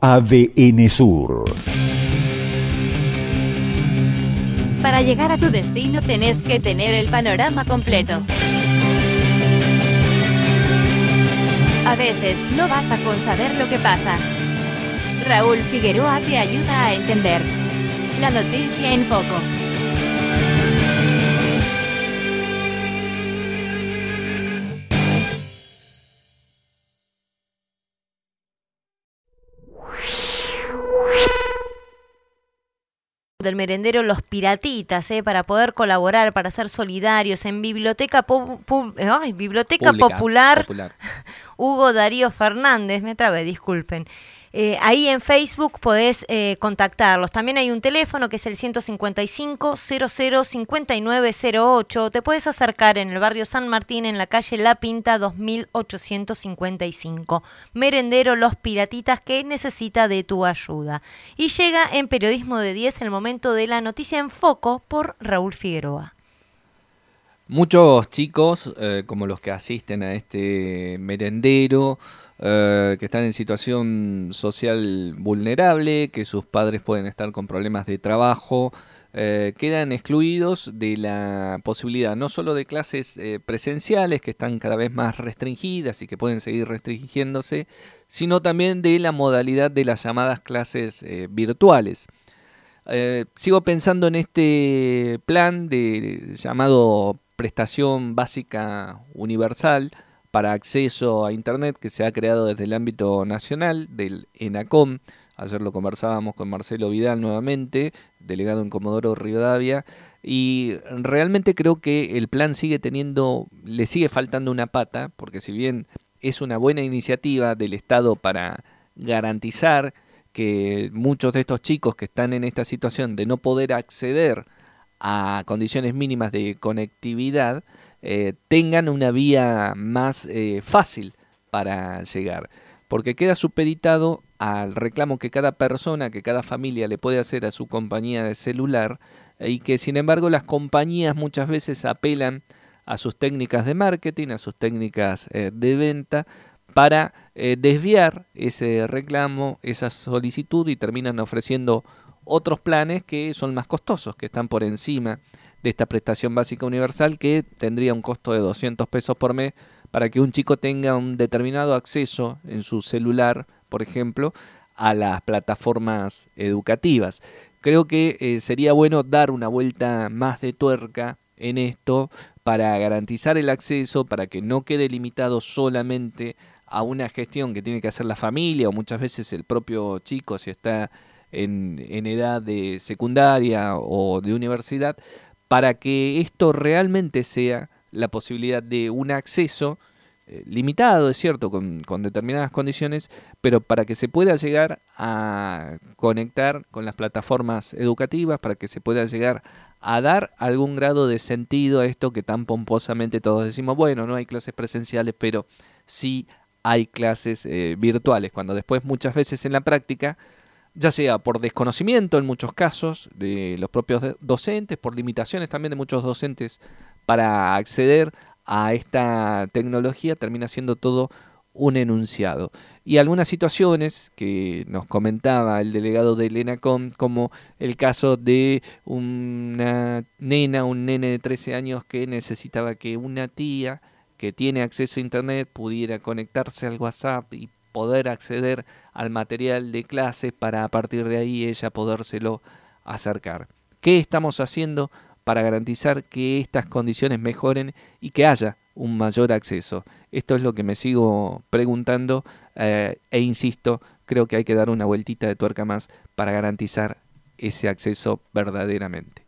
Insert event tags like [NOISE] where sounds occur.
ADN Sur. Para llegar a tu destino tenés que tener el panorama completo. A veces no basta con saber lo que pasa. Raúl Figueroa te ayuda a entender. La noticia en foco. Del merendero Los Piratitas, ¿eh? para poder colaborar, para ser solidarios en Biblioteca, Biblioteca Pública, Popular popular. [LAUGHS] Hugo Darío Fernández, me trabé, disculpen. Eh, ahí en Facebook podés eh, contactarlos. También hay un teléfono que es el 155 00 5908. Te puedes acercar en el barrio San Martín, en la calle La Pinta 2855. Merendero Los Piratitas que necesita de tu ayuda. Y llega en Periodismo de 10 el momento de la noticia en foco por Raúl Figueroa. Muchos chicos, eh, como los que asisten a este merendero, eh, que están en situación social vulnerable, que sus padres pueden estar con problemas de trabajo, eh, quedan excluidos de la posibilidad no solo de clases presenciales, que están cada vez más restringidas y que pueden seguir restringiéndose, sino también de la modalidad de las llamadas clases virtuales. Sigo pensando en este plan de llamado prestación básica universal para acceso a internet que se ha creado desde el ámbito nacional del ENACOM. Ayer lo conversábamos con Marcelo Vidal nuevamente, delegado en Comodoro Rivadavia, y realmente creo que el plan sigue teniendo, le sigue faltando una pata, porque si bien es una buena iniciativa del Estado para garantizar que muchos de estos chicos que están en esta situación de no poder acceder a condiciones mínimas de conectividad eh, tengan una vía más eh, fácil para llegar. Porque queda supeditado al reclamo que cada persona, que cada familia le puede hacer a su compañía de celular y que sin embargo las compañías muchas veces apelan a sus técnicas de marketing, a sus técnicas eh, de venta para desviar ese reclamo, esa solicitud y terminan ofreciendo otros planes que son más costosos, que están por encima de esta prestación básica universal que tendría un costo de 200 pesos por mes para que un chico tenga un determinado acceso en su celular, por ejemplo, a las plataformas educativas. Creo que eh, sería bueno dar una vuelta más de tuerca en esto para garantizar el acceso, para que no quede limitado solamente a una gestión que tiene que hacer la familia o muchas veces el propio chico si está en, edad de secundaria o de universidad, para que esto realmente sea la posibilidad de un acceso eh, limitado, es cierto, con, con determinadas condiciones, pero para que se pueda llegar a conectar con las plataformas educativas, para que se pueda llegar a dar algún grado de sentido a esto que tan pomposamente todos decimos, bueno, no hay clases presenciales, pero sí hay clases eh, virtuales, cuando después muchas veces en la práctica, ya sea por desconocimiento en muchos casos de los propios de- docentes, por limitaciones también de muchos docentes para acceder a esta tecnología, termina siendo todo un enunciado. Y algunas situaciones que nos comentaba el delegado del ENACOM, como el caso de una nena, un nene de 13 años que necesitaba que una tía que tiene acceso a internet pudiera conectarse al WhatsApp y poder acceder al material de clase para a partir de ahí ella podérselo acercar. ¿Qué estamos haciendo para garantizar que estas condiciones mejoren y que haya un mayor acceso? Esto es lo que me sigo preguntando eh, e insisto, creo que hay que dar una vueltita de tuerca más para garantizar ese acceso verdaderamente.